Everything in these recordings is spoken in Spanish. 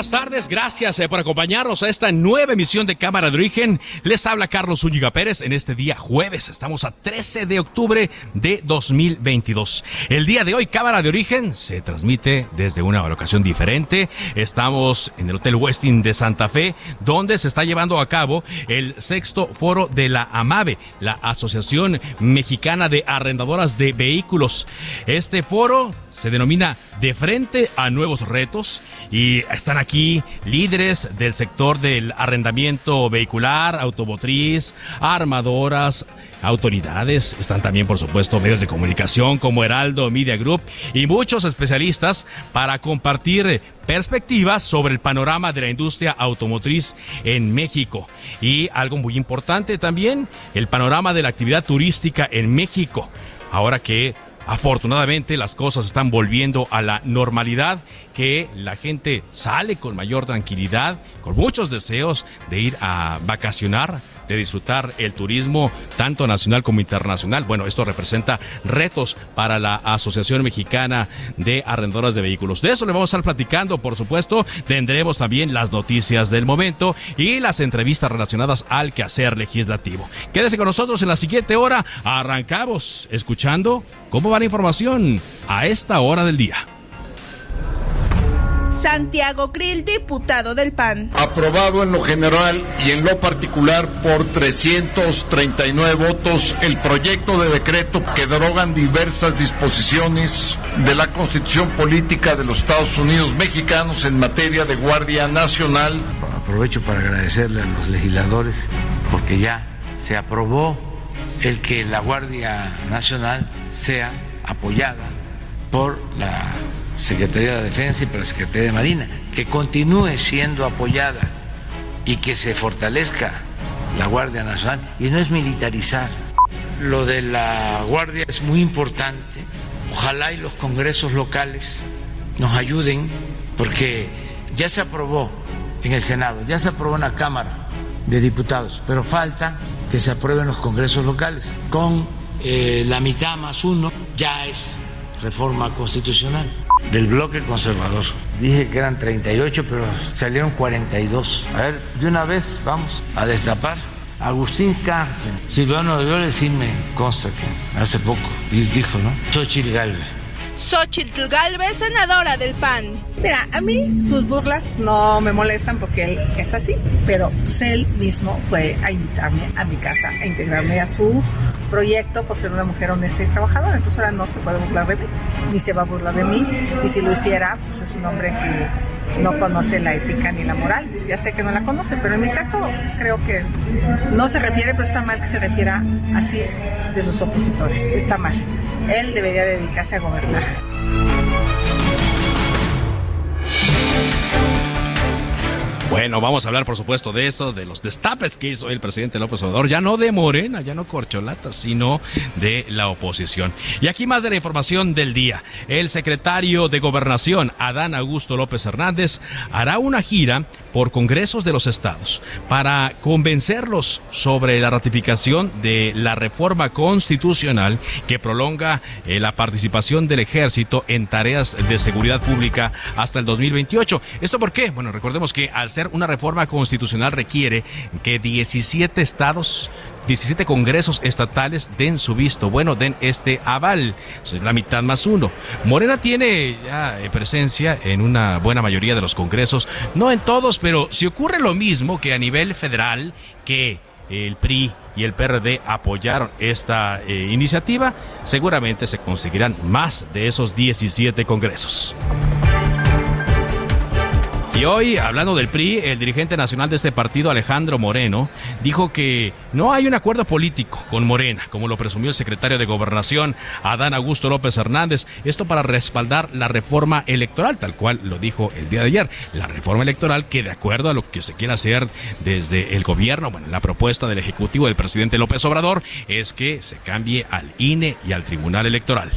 Buenas tardes. Gracias eh, por acompañarnos a esta nueva emisión de Cámara de Origen. Les habla Carlos Zúñiga Pérez en este día jueves. Estamos a 13 de octubre de 2022. El día de hoy, Cámara de Origen se transmite desde una locación diferente. Estamos en el Hotel Westin de Santa Fe, donde se está llevando a cabo el sexto foro de la AMAVE, la Asociación Mexicana de Arrendadoras de Vehículos. Este foro se denomina De frente a nuevos retos y están aquí líderes del sector del arrendamiento vehicular, automotriz, armadoras, autoridades, están también por supuesto medios de comunicación como Heraldo Media Group y muchos especialistas para compartir perspectivas sobre el panorama de la industria automotriz en México y algo muy importante también, el panorama de la actividad turística en México. Ahora que Afortunadamente las cosas están volviendo a la normalidad, que la gente sale con mayor tranquilidad, con muchos deseos de ir a vacacionar de disfrutar el turismo tanto nacional como internacional. Bueno, esto representa retos para la Asociación Mexicana de Arrendoras de Vehículos. De eso le vamos a estar platicando, por supuesto. Tendremos también las noticias del momento y las entrevistas relacionadas al quehacer legislativo. Quédese con nosotros en la siguiente hora. Arrancamos escuchando cómo va la información a esta hora del día. Santiago Krill, diputado del PAN. Aprobado en lo general y en lo particular por 339 votos el proyecto de decreto que derogan diversas disposiciones de la Constitución Política de los Estados Unidos Mexicanos en materia de Guardia Nacional. Aprovecho para agradecerle a los legisladores porque ya se aprobó el que la Guardia Nacional sea apoyada por la Secretaría de Defensa y por la Secretaría de Marina, que continúe siendo apoyada y que se fortalezca la Guardia Nacional y no es militarizar. Lo de la Guardia es muy importante. Ojalá y los congresos locales nos ayuden porque ya se aprobó en el Senado, ya se aprobó en la Cámara de Diputados, pero falta que se aprueben los congresos locales. Con eh, la mitad más uno ya es reforma constitucional del bloque conservador. Dije que eran 38, pero salieron 42. A ver, de una vez vamos a destapar. Agustín Cárcel, Silvano Aureoles sí me consta que hace poco dijo, ¿no? Xochitl Galvez. Xochitl Galvez, senadora del PAN. Mira, a mí sus burlas no me molestan porque él es así, pero él mismo fue a invitarme a mi casa, a integrarme a su proyecto por ser una mujer honesta y trabajadora. Entonces ahora no se puede burlar de mí, ni se va a burlar de mí. Y si lo hiciera, pues es un hombre que no conoce la ética ni la moral. Ya sé que no la conoce, pero en mi caso creo que no se refiere, pero está mal que se refiera así de sus opositores. Está mal. Él debería dedicarse a gobernar. Bueno, vamos a hablar por supuesto de eso, de los destapes que hizo el presidente López Obrador, ya no de Morena, ya no corcholata, sino de la oposición. Y aquí más de la información del día. El secretario de Gobernación, Adán Augusto López Hernández, hará una gira por congresos de los estados para convencerlos sobre la ratificación de la reforma constitucional que prolonga eh, la participación del ejército en tareas de seguridad pública hasta el 2028. ¿Esto por qué? Bueno, recordemos que al ser una reforma constitucional requiere que 17 estados 17 congresos estatales den su visto, bueno, den este aval. La mitad más uno. Morena tiene ya eh, presencia en una buena mayoría de los congresos, no en todos, pero si ocurre lo mismo que a nivel federal, que el PRI y el PRD apoyaron esta eh, iniciativa, seguramente se conseguirán más de esos 17 congresos. Y hoy, hablando del PRI, el dirigente nacional de este partido, Alejandro Moreno, dijo que no hay un acuerdo político con Morena, como lo presumió el secretario de Gobernación, Adán Augusto López Hernández. Esto para respaldar la reforma electoral, tal cual lo dijo el día de ayer. La reforma electoral que, de acuerdo a lo que se quiere hacer desde el gobierno, bueno, la propuesta del Ejecutivo del presidente López Obrador es que se cambie al INE y al Tribunal Electoral.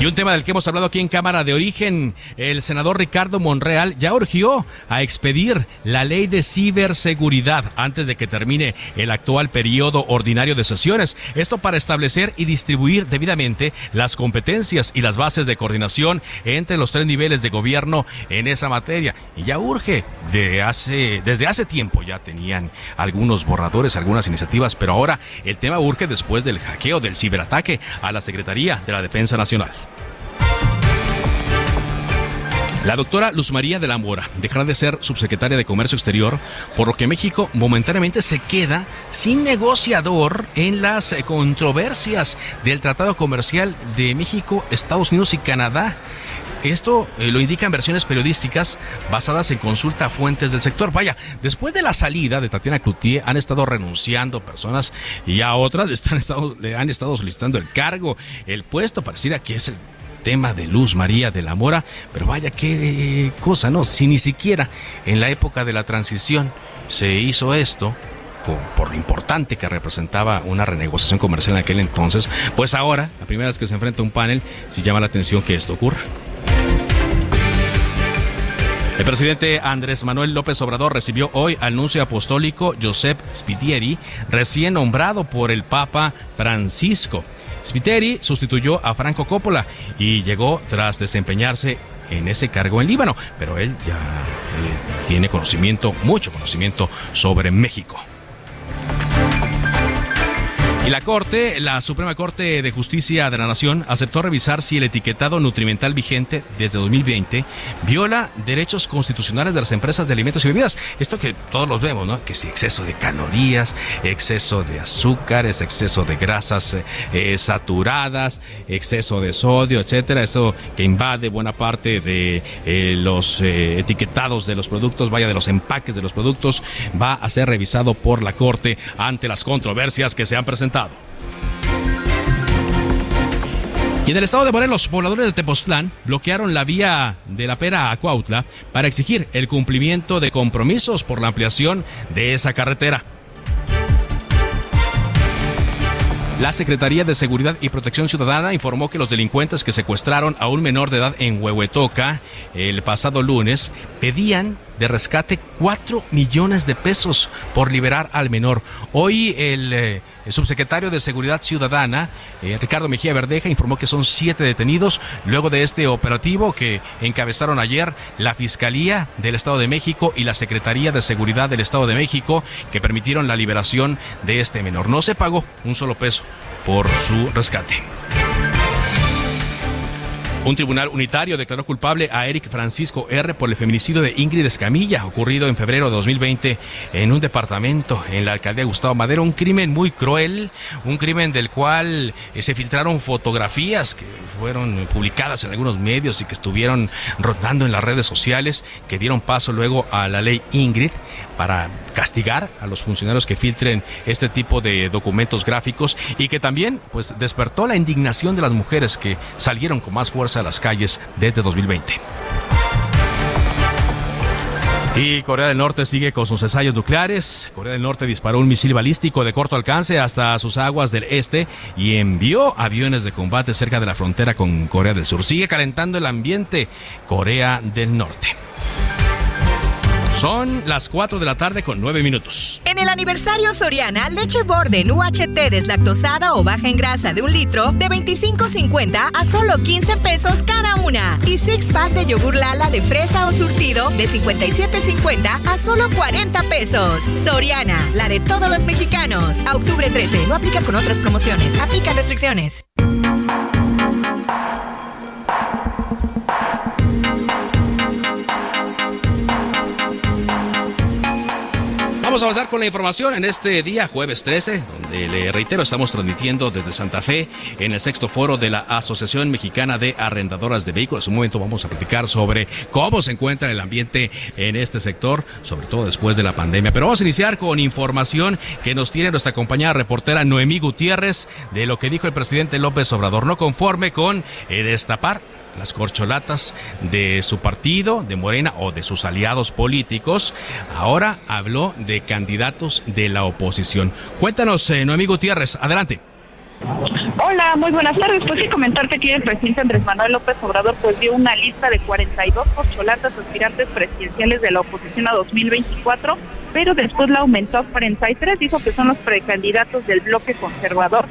Y un tema del que hemos hablado aquí en Cámara de Origen, el senador Ricardo Monreal ya urgió a expedir la ley de ciberseguridad antes de que termine el actual periodo ordinario de sesiones. Esto para establecer y distribuir debidamente las competencias y las bases de coordinación entre los tres niveles de gobierno en esa materia. Y ya urge de hace, desde hace tiempo ya tenían algunos borradores, algunas iniciativas, pero ahora el tema urge después del hackeo, del ciberataque a la Secretaría de la Defensa Nacional. La doctora Luz María de la Mora dejará de ser subsecretaria de Comercio Exterior, por lo que México momentáneamente se queda sin negociador en las controversias del Tratado Comercial de México, Estados Unidos y Canadá. Esto eh, lo indican versiones periodísticas basadas en consulta a fuentes del sector. Vaya, después de la salida de Tatiana Cloutier han estado renunciando personas y a otras están estado, le han estado solicitando el cargo, el puesto. Pareciera que es el tema de Luz María de la Mora, pero vaya qué cosa, ¿no? Si ni siquiera en la época de la transición se hizo esto, por, lo importante que representaba una renegociación comercial en aquel entonces, pues ahora, la primera vez que se enfrenta a un panel, si llama la atención que esto ocurra. El presidente Andrés Manuel López Obrador recibió hoy al nuncio apostólico Josep Spitieri, recién nombrado por el Papa Francisco. Spiteri sustituyó a Franco Coppola y llegó tras desempeñarse en ese cargo en Líbano, pero él ya eh, tiene conocimiento, mucho conocimiento sobre México. Y la Corte, la Suprema Corte de Justicia de la Nación, aceptó revisar si el etiquetado nutrimental vigente desde 2020 viola derechos constitucionales de las empresas de alimentos y bebidas. Esto que todos los vemos, ¿no? Que si exceso de calorías, exceso de azúcares, exceso de grasas eh, saturadas, exceso de sodio, etcétera. Eso que invade buena parte de eh, los eh, etiquetados de los productos, vaya de los empaques de los productos, va a ser revisado por la Corte ante las controversias que se han presentado y en el estado de Morelos, pobladores de Tepoztlán bloquearon la vía de la Pera a Cuautla para exigir el cumplimiento de compromisos por la ampliación de esa carretera. La Secretaría de Seguridad y Protección Ciudadana informó que los delincuentes que secuestraron a un menor de edad en Huehuetoca el pasado lunes pedían de rescate 4 millones de pesos por liberar al menor. Hoy el, eh, subsecretario de Seguridad Ciudadana, eh, Ricardo Mejía Verdeja, informó que son siete detenidos luego de este operativo que encabezaron ayer la Fiscalía del Estado de México y la Secretaría de Seguridad del Estado de México que permitieron la liberación de este menor. No se pagó un solo peso por su rescate. Un tribunal unitario declaró culpable a Eric Francisco R. por el feminicidio de Ingrid Escamilla, ocurrido en febrero de 2020 en un departamento en la alcaldía Gustavo Madero. Un crimen muy cruel, un crimen del cual eh, se filtraron fotografías que fueron publicadas en algunos medios y que estuvieron rotando en las redes sociales, que dieron paso luego a la ley Ingrid para castigar a los funcionarios que filtren este tipo de documentos gráficos y que también pues despertó la indignación de las mujeres que salieron con más fuerza a las calles desde 2020. Y Corea del Norte sigue con sus ensayos nucleares. Corea del Norte disparó un misil balístico de corto alcance hasta sus aguas del este y envió aviones de combate cerca de la frontera con Corea del Sur. Sigue calentando el ambiente Corea del Norte. Son las 4 de la tarde con 9 minutos. En el aniversario Soriana, leche Borden UHT deslactosada o baja en grasa de un litro de 25.50 a solo 15 pesos cada una. Y six pack de yogur Lala de fresa o surtido de 57.50 a solo 40 pesos. Soriana, la de todos los mexicanos. A octubre 13, no aplica con otras promociones. Aplica restricciones. Vamos a avanzar con la información en este día, jueves 13, donde le reitero, estamos transmitiendo desde Santa Fe en el sexto foro de la Asociación Mexicana de Arrendadoras de Vehículos. En un momento vamos a platicar sobre cómo se encuentra el ambiente en este sector, sobre todo después de la pandemia. Pero vamos a iniciar con información que nos tiene nuestra compañera reportera Noemí Gutiérrez de lo que dijo el presidente López Obrador, no conforme con eh, destapar las corcholatas de su partido, de Morena o de sus aliados políticos. Ahora habló de candidatos de la oposición. Cuéntanos, eh, Noemí Gutiérrez, adelante. Hola, muy buenas tardes. Pues sí, comentarte que el presidente Andrés Manuel López Obrador pues dio una lista de 42 corcholatas aspirantes presidenciales de la oposición a 2024, pero después la aumentó a 43. Dijo que son los precandidatos del bloque conservador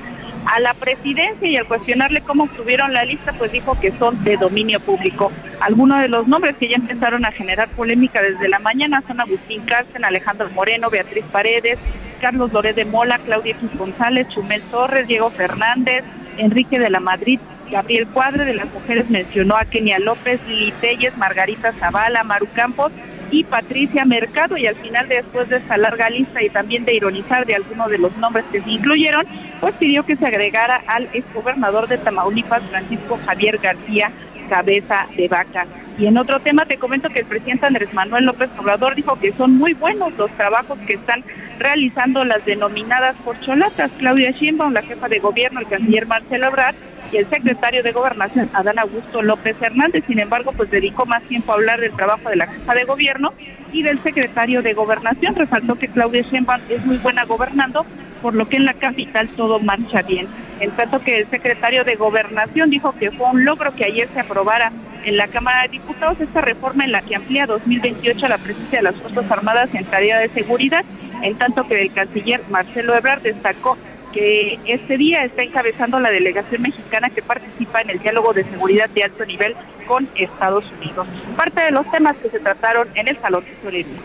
a la presidencia y al cuestionarle cómo obtuvieron la lista, pues dijo que son de dominio público. Algunos de los nombres que ya empezaron a generar polémica desde la mañana son Agustín Cárcel, Alejandro Moreno, Beatriz Paredes, Carlos Loré de Mola, Claudia X González, Chumel Torres, Diego Fernández, Enrique de la Madrid, Gabriel Cuadre, de las mujeres mencionó a Kenia López, Lili Telles, Margarita Zavala, Maru Campos y Patricia Mercado y al final después de esta larga lista y también de ironizar de algunos de los nombres que se incluyeron, pues pidió que se agregara al exgobernador de Tamaulipas, Francisco Javier García Cabeza de Vaca. Y en otro tema te comento que el presidente Andrés Manuel López Obrador dijo que son muy buenos los trabajos que están realizando las denominadas porcholatas. Claudia Sheinbaum, la jefa de gobierno, el canciller Marcelo Ebrard y el secretario de Gobernación, Adán Augusto López Hernández. Sin embargo, pues dedicó más tiempo a hablar del trabajo de la jefa de gobierno y del secretario de Gobernación. Resaltó que Claudia Sheinbaum es muy buena gobernando, por lo que en la capital todo marcha bien. En tanto que el secretario de Gobernación dijo que fue un logro que ayer se aprobara en la Cámara de Diputados esta reforma en la que amplía 2028 la presencia de las Fuerzas Armadas en tarea de seguridad, en tanto que el canciller Marcelo Ebrard destacó que este día está encabezando la delegación mexicana que participa en el diálogo de seguridad de alto nivel con Estados Unidos. Parte de los temas que se trataron en el Salón de Tesorería.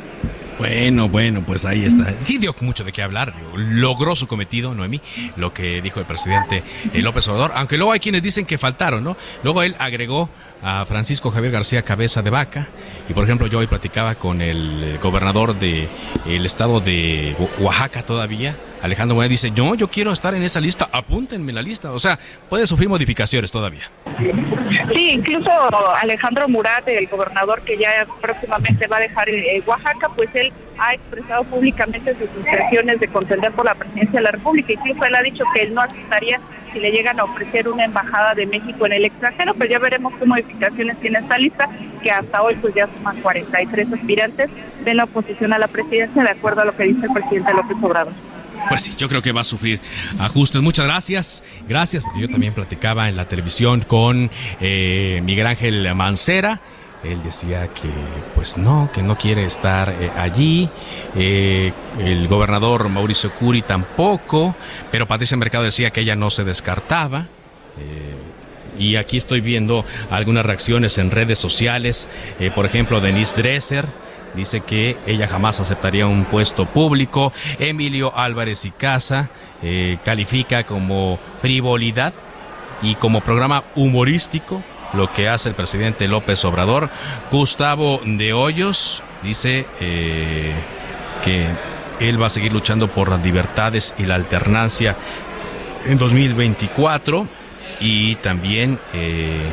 Bueno, bueno, pues ahí está. Sí dio mucho de qué hablar. Logró su cometido, Noemí, lo que dijo el presidente eh, López Obrador. Aunque luego hay quienes dicen que faltaron, ¿no? Luego él agregó a Francisco Javier García Cabeza de Vaca. Y por ejemplo, yo hoy platicaba con el eh, gobernador del el estado de Oaxaca todavía. Alejandro Moreno dice, yo, yo quiero estar en esa lista, apúntenme la lista. O sea, puede sufrir modificaciones todavía. Sí, incluso Alejandro Murat, el gobernador que ya próximamente va a dejar eh, Oaxaca, pues él ha expresado públicamente sus intenciones de contender por la presidencia de la República. Incluso él ha dicho que él no aceptaría si le llegan a ofrecer una embajada de México en el extranjero, pero ya veremos qué tiene esta lista, que hasta hoy pues ya suman 43 aspirantes de la oposición a la presidencia, de acuerdo a lo que dice el presidente López Obrador. Pues sí, yo creo que va a sufrir ajustes. Muchas gracias. Gracias, porque yo también platicaba en la televisión con eh, Miguel Ángel Mancera. Él decía que, pues no, que no quiere estar eh, allí. Eh, el gobernador Mauricio Curi tampoco. Pero Patricia Mercado decía que ella no se descartaba. Y aquí estoy viendo algunas reacciones en redes sociales. por ejemplo, Denise Dresser dice que ella jamás aceptaría un puesto público. Emilio Álvarez y Casa eh, califica como frivolidad y como programa humorístico lo que hace el presidente López Obrador. Gustavo de Hoyos dice eh, que él va a seguir luchando por las libertades y la alternancia en 2024 y también eh,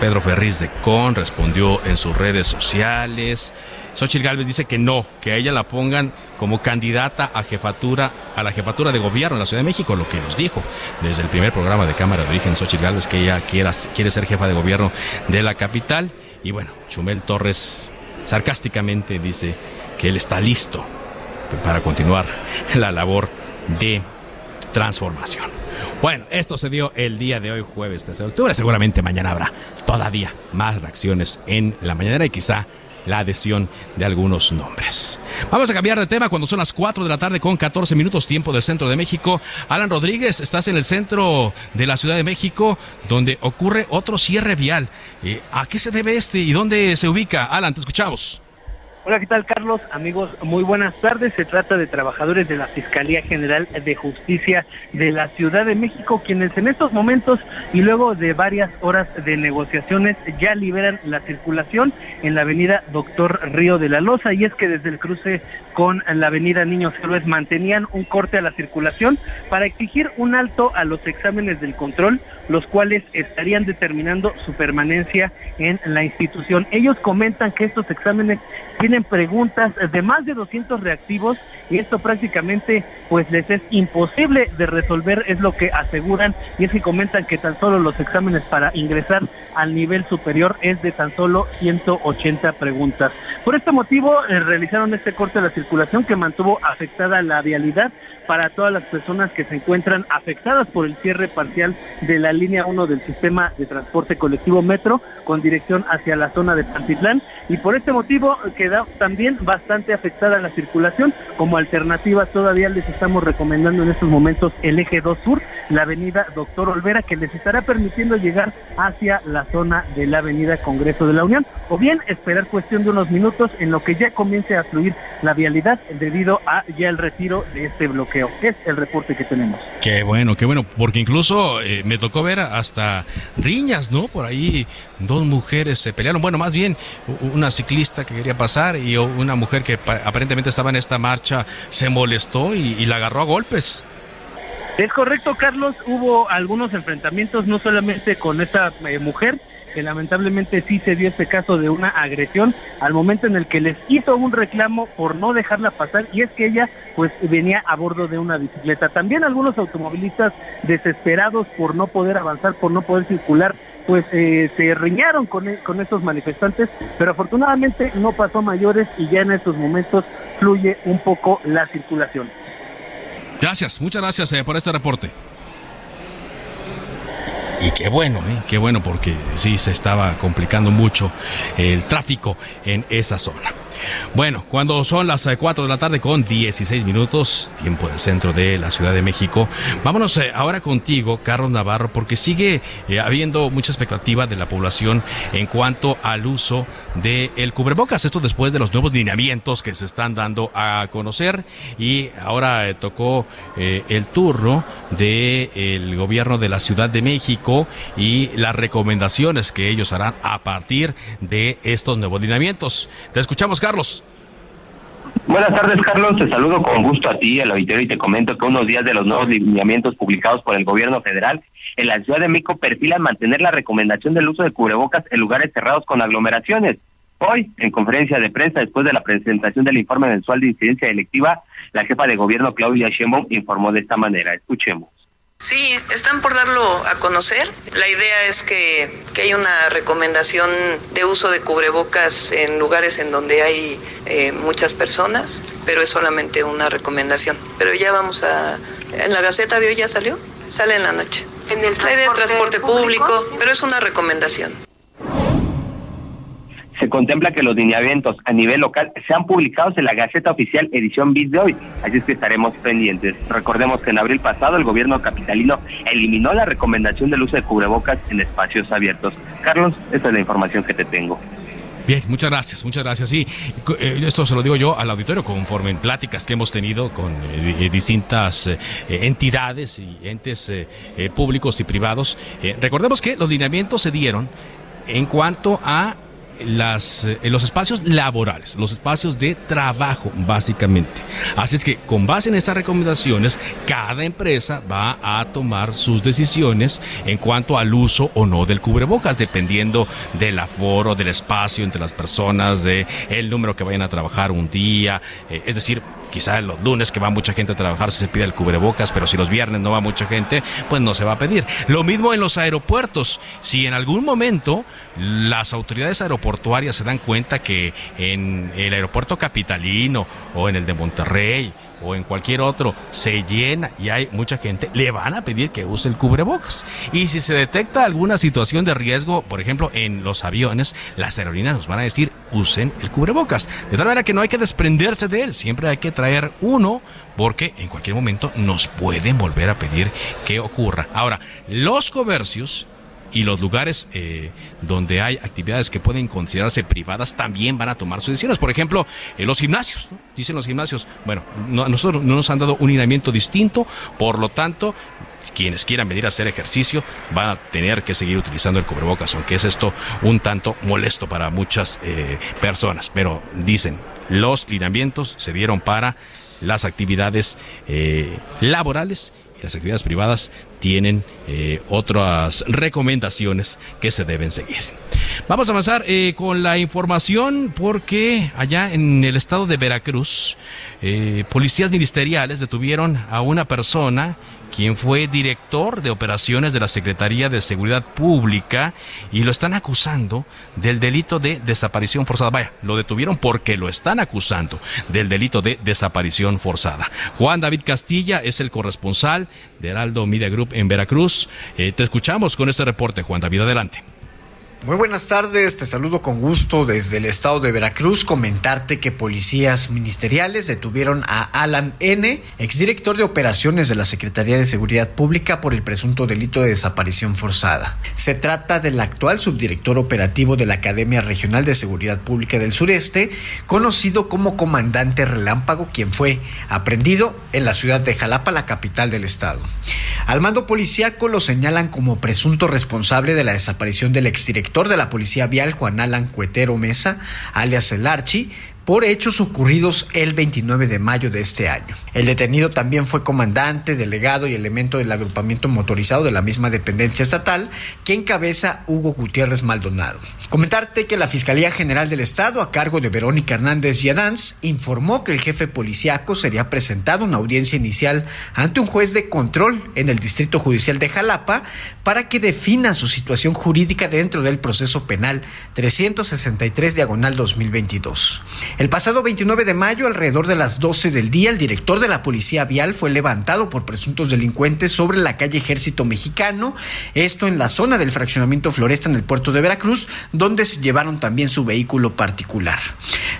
Pedro Ferriz de Con respondió en sus redes sociales. Xochitl Gálvez dice que no, que a ella la pongan como candidata a jefatura, a la jefatura de gobierno en la Ciudad de México, lo que nos dijo desde el primer programa de Cámara de Origen Xochitl Gálvez, que ella quiera, quiere ser jefa de gobierno de la capital. Y bueno, Chumel Torres sarcásticamente dice que él está listo para continuar la labor de transformación. Bueno, esto se dio el día de hoy, jueves 13 de octubre. Seguramente mañana habrá todavía más reacciones en la mañana y quizá la adhesión de algunos nombres. Vamos a cambiar de tema cuando son las 4 de la tarde con 14 minutos tiempo del centro de México. Alan Rodríguez, estás en el centro de la Ciudad de México donde ocurre otro cierre vial. Eh, ¿A qué se debe este y dónde se ubica? Alan, te escuchamos. Hola, ¿qué tal Carlos? Amigos, muy buenas tardes. Se trata de trabajadores de la Fiscalía General de Justicia de la Ciudad de México, quienes en estos momentos y luego de varias horas de negociaciones ya liberan la circulación en la avenida Doctor Río de la Loza. Y es que desde el cruce con la avenida Niños Héroes mantenían un corte a la circulación para exigir un alto a los exámenes del control, los cuales estarían determinando su permanencia en la institución. Ellos comentan que estos exámenes tienen preguntas de más de 200 reactivos y esto prácticamente pues les es imposible de resolver, es lo que aseguran y es que comentan que tan solo los exámenes para ingresar al nivel superior es de tan solo 180 preguntas. Por este motivo eh, realizaron este corte de la circulación que mantuvo afectada la vialidad para todas las personas que se encuentran afectadas por el cierre parcial de la línea 1 del sistema de transporte colectivo Metro con dirección hacia la zona de Pantitlán y por este motivo queda también bastante afectada la circulación. Como alternativa todavía les estamos recomendando en estos momentos el eje 2 sur, la avenida Doctor Olvera que les estará permitiendo llegar hacia la zona de la avenida Congreso de la Unión o bien esperar cuestión de unos minutos en lo que ya comience a fluir la vialidad debido a ya el retiro de este bloqueo. Es el reporte que tenemos. Qué bueno, qué bueno, porque incluso eh, me tocó ver hasta riñas, ¿no? Por ahí dos mujeres se pelearon, bueno, más bien una ciclista que quería pasar y una mujer que aparentemente estaba en esta marcha se molestó y, la agarró a golpes. Es correcto, Carlos. Hubo algunos enfrentamientos, no solamente con esta eh, mujer, que lamentablemente sí se dio este caso de una agresión al momento en el que les hizo un reclamo por no dejarla pasar y es que ella pues venía a bordo de una bicicleta. También algunos automovilistas desesperados por no poder avanzar, por no poder circular, pues eh, se riñaron con, e, con estos manifestantes, pero afortunadamente no pasó mayores y ya en estos momentos fluye un poco la circulación. Gracias, muchas gracias eh, por este reporte. Y qué bueno, ¿eh? qué bueno porque sí se estaba complicando mucho el tráfico en esa zona. Bueno, cuando son las 4 eh, de la tarde con 16 minutos, tiempo del centro de la Ciudad de México, vámonos eh, ahora contigo, Carlos Navarro, porque sigue eh, habiendo mucha expectativa de la población en cuanto al uso del el cubrebocas. Esto después de los nuevos lineamientos que se están dando a conocer y ahora tocó el turno del gobierno de la Ciudad de México y las recomendaciones que ellos harán a partir de estos nuevos lineamientos. Te escuchamos, Carlos. Buenas tardes, Carlos. Te saludo con gusto a ti, al auditorio, y te comento que unos días de los nuevos lineamientos publicados por el gobierno federal en la Ciudad de México perfilan mantener la recomendación del uso de cubrebocas en lugares cerrados con aglomeraciones. Hoy, en conferencia de prensa, después de la presentación del informe mensual de incidencia electiva, la jefa de gobierno, Claudia Sheinbaum, informó de esta manera. Escuchemos. Sí, están por darlo a conocer. La idea es que, que hay una recomendación de uso de cubrebocas en lugares en donde hay eh, muchas personas, pero es solamente una recomendación. Pero ya vamos a... En la Gaceta de hoy ya salió, sale en la noche. ¿En el idea de transporte público pero es una recomendación contempla que los lineamientos a nivel local sean publicados en la Gaceta Oficial edición bis de hoy, así es que estaremos pendientes. Recordemos que en abril pasado el gobierno capitalino eliminó la recomendación del uso de cubrebocas en espacios abiertos. Carlos, esta es la información que te tengo. Bien, muchas gracias, muchas gracias. Sí, eh, esto se lo digo yo al auditorio conforme en pláticas que hemos tenido con eh, distintas eh, entidades y entes públicos y privados. recordemos que los lineamientos se dieron en cuanto a las, eh, los espacios laborales, los espacios de trabajo, básicamente. Así es que con base en esas recomendaciones, cada empresa va a tomar sus decisiones en cuanto al uso o no del cubrebocas, dependiendo del aforo, del espacio entre las personas, de el número que vayan a trabajar un día, eh, es decir, Quizá los lunes que va mucha gente a trabajar se pide el cubrebocas, pero si los viernes no va mucha gente, pues no se va a pedir. Lo mismo en los aeropuertos. Si en algún momento las autoridades aeroportuarias se dan cuenta que en el aeropuerto capitalino o en el de Monterrey o en cualquier otro se llena y hay mucha gente, le van a pedir que use el cubrebocas. Y si se detecta alguna situación de riesgo, por ejemplo, en los aviones, las aerolíneas nos van a decir usen el cubrebocas. De tal manera que no hay que desprenderse de él, siempre hay que traer uno porque en cualquier momento nos pueden volver a pedir que ocurra. Ahora, los comercios y los lugares eh, donde hay actividades que pueden considerarse privadas también van a tomar sus decisiones. Por ejemplo, en los gimnasios, dicen los gimnasios, bueno, a nosotros no nos han dado un lineamiento distinto, por lo tanto, quienes quieran venir a hacer ejercicio van a tener que seguir utilizando el cubrebocas, aunque es esto un tanto molesto para muchas eh, personas. Pero dicen, los lineamientos se dieron para las actividades eh, laborales y las actividades privadas tienen eh, otras recomendaciones que se deben seguir. Vamos a avanzar con la información porque allá en el estado de Veracruz, policías ministeriales detuvieron a una persona quien fue director de operaciones de la Secretaría de Seguridad Pública y lo están acusando del delito de desaparición forzada. Vaya, lo detuvieron porque lo están acusando del delito de desaparición forzada. Juan David Castilla es el corresponsal de Heraldo Media Group en Veracruz. Eh, te escuchamos con este reporte, Juan David, adelante. Muy buenas tardes, te saludo con gusto desde el estado de Veracruz. Comentarte que policías ministeriales detuvieron a Alan N., exdirector de operaciones de la Secretaría de Seguridad Pública, por el presunto delito de desaparición forzada. Se trata del actual subdirector operativo de la Academia Regional de Seguridad Pública del Sureste, conocido como Comandante Relámpago, quien fue aprendido en la ciudad de Jalapa, la capital del estado. Al mando policíaco lo señalan como presunto responsable de la desaparición del exdirector de la Policía Vial, Juan Alan Cuetero Mesa, alias El Archi, por hechos ocurridos el 29 de mayo de este año. El detenido también fue comandante, delegado y elemento del agrupamiento motorizado de la misma dependencia estatal que encabeza Hugo Gutiérrez Maldonado. Comentarte que la Fiscalía General del Estado, a cargo de Verónica Hernández Yadans, informó que el jefe policíaco sería presentado en una audiencia inicial ante un juez de control en el Distrito Judicial de Jalapa para que defina su situación jurídica dentro del proceso penal 363 diagonal 2022. El pasado 29 de mayo, alrededor de las 12 del día, el director de la Policía Vial fue levantado por presuntos delincuentes sobre la calle Ejército Mexicano, esto en la zona del fraccionamiento Floresta en el puerto de Veracruz, donde se llevaron también su vehículo particular.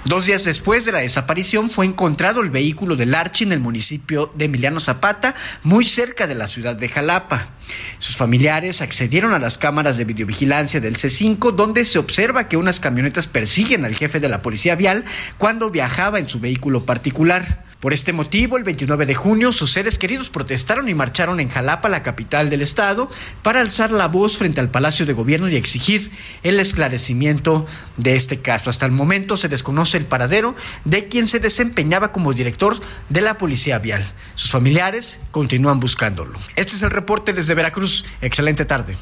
Dos días después de la desaparición fue encontrado el vehículo del Archi en el municipio de Emiliano Zapata, muy cerca de la ciudad de Jalapa. Sus familiares accedieron a las cámaras de videovigilancia del C5, donde se observa que unas camionetas persiguen al jefe de la policía vial cuando viajaba en su vehículo particular. Por este motivo, el 29 de junio, sus seres queridos protestaron y marcharon en Jalapa, la capital del estado, para alzar la voz frente al Palacio de Gobierno y exigir el esclarecimiento de este caso. Hasta el momento se desconoce el paradero de quien se desempeñaba como director de la Policía Vial. Sus familiares continúan buscándolo. Este es el reporte desde Veracruz. Excelente tarde.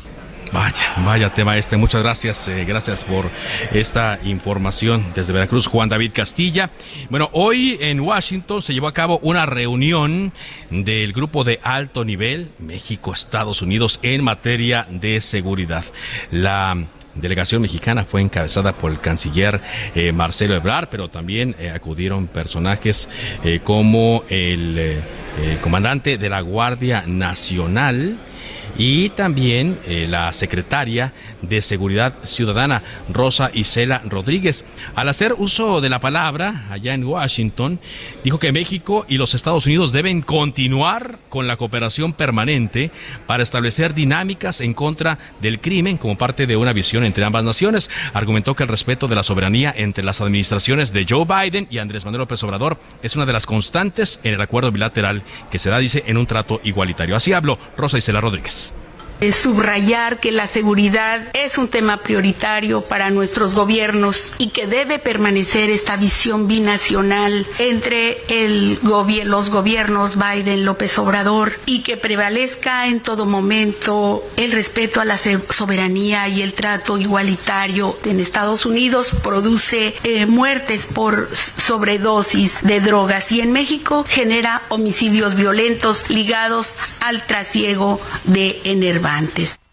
Vaya, vaya tema este. Muchas gracias, eh, gracias por esta información desde Veracruz, Juan David Castilla. Bueno, hoy en Washington se llevó a cabo una reunión del grupo de alto nivel México-Estados Unidos en materia de seguridad. La delegación mexicana fue encabezada por el canciller eh, Marcelo Ebrard, pero también eh, acudieron personajes como el comandante de la Guardia Nacional, y también eh, la secretaria de Seguridad Ciudadana, Rosa Isela Rodríguez. Al hacer uso de la palabra allá en Washington, dijo que México y los Estados Unidos deben continuar con la cooperación permanente para establecer dinámicas en contra del crimen como parte de una visión entre ambas naciones. Argumentó que el respeto de la soberanía entre las administraciones de Joe Biden y Andrés Manuel López Obrador es una de las constantes en el acuerdo bilateral que se da, dice, en un trato igualitario. Así habló Rosa Isela Rodríguez subrayar que la seguridad es un tema prioritario para nuestros gobiernos y que debe permanecer esta visión binacional entre el los gobiernos Biden López Obrador y que prevalezca en todo momento el respeto a la soberanía y el trato igualitario en Estados Unidos. Produce eh, muertes por sobredosis de drogas y en México genera homicidios violentos ligados al trasiego de enervantes.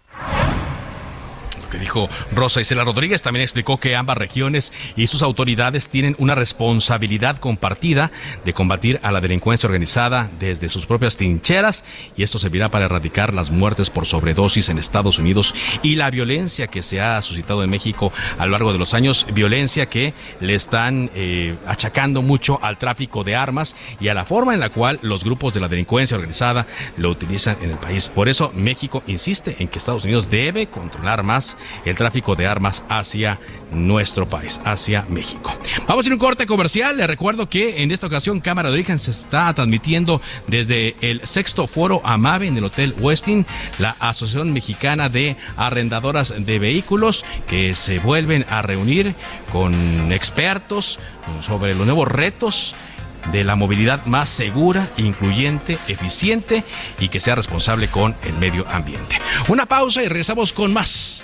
Que dijo Rosa Isela Rodríguez. También explicó que ambas regiones y sus autoridades tienen una responsabilidad compartida de combatir a la delincuencia organizada desde sus propias trincheras y esto servirá para erradicar las muertes por sobredosis en Estados Unidos y la violencia que se ha suscitado en México a lo largo de los años, violencia que le están eh, achacando mucho al tráfico de armas y a la forma en la cual los grupos de la delincuencia organizada lo utilizan en el país. Por eso México insiste en que Estados Unidos debe controlar más el tráfico de armas hacia nuestro país, hacia México. Vamos a ir a un corte comercial. Le recuerdo que en esta ocasión Cámara de Origen se está transmitiendo desde el sexto foro AMAVE en el Hotel Westin, la Asociación Mexicana de Arrendadoras de Vehículos, que se vuelven a reunir con expertos sobre los nuevos retos de la movilidad más segura, incluyente, eficiente y que sea responsable con el medio ambiente. Una pausa y regresamos con más.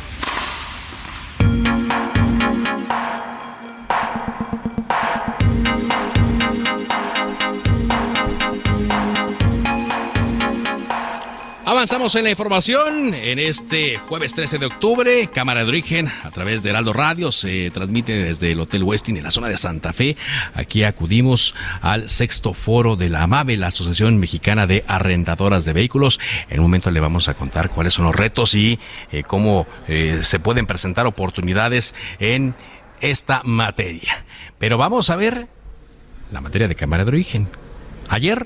Avanzamos en la información. En este jueves 13 de octubre, Cámara de Origen, a través de Heraldo Radio, se transmite desde el Hotel Westin en la zona de Santa Fe. Aquí acudimos al sexto foro de la AMAVE, la Asociación Mexicana de Arrendadoras de Vehículos. En un momento le vamos a contar cuáles son los retos y eh, cómo eh, se pueden presentar oportunidades en esta materia. Pero vamos a ver la materia de Cámara de Origen. Ayer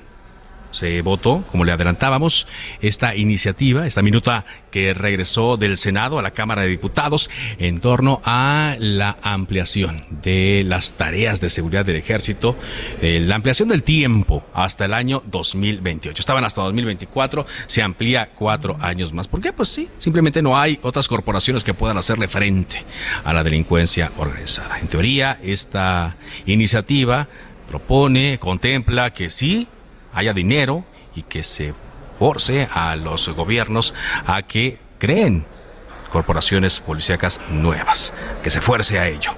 se votó, como le adelantábamos, esta iniciativa, esta minuta que regresó del Senado a la Cámara de Diputados en torno a la ampliación de las tareas de seguridad del ejército, eh, la ampliación del tiempo hasta el año 2028. Estaban hasta 2024, se amplía cuatro años más. ¿Por qué? Pues sí, simplemente no hay otras corporaciones que puedan hacerle frente a la delincuencia organizada. En teoría, esta iniciativa propone, contempla que sí haya dinero y que se force a los gobiernos a que creen corporaciones policíacas nuevas, que se fuerce a ello.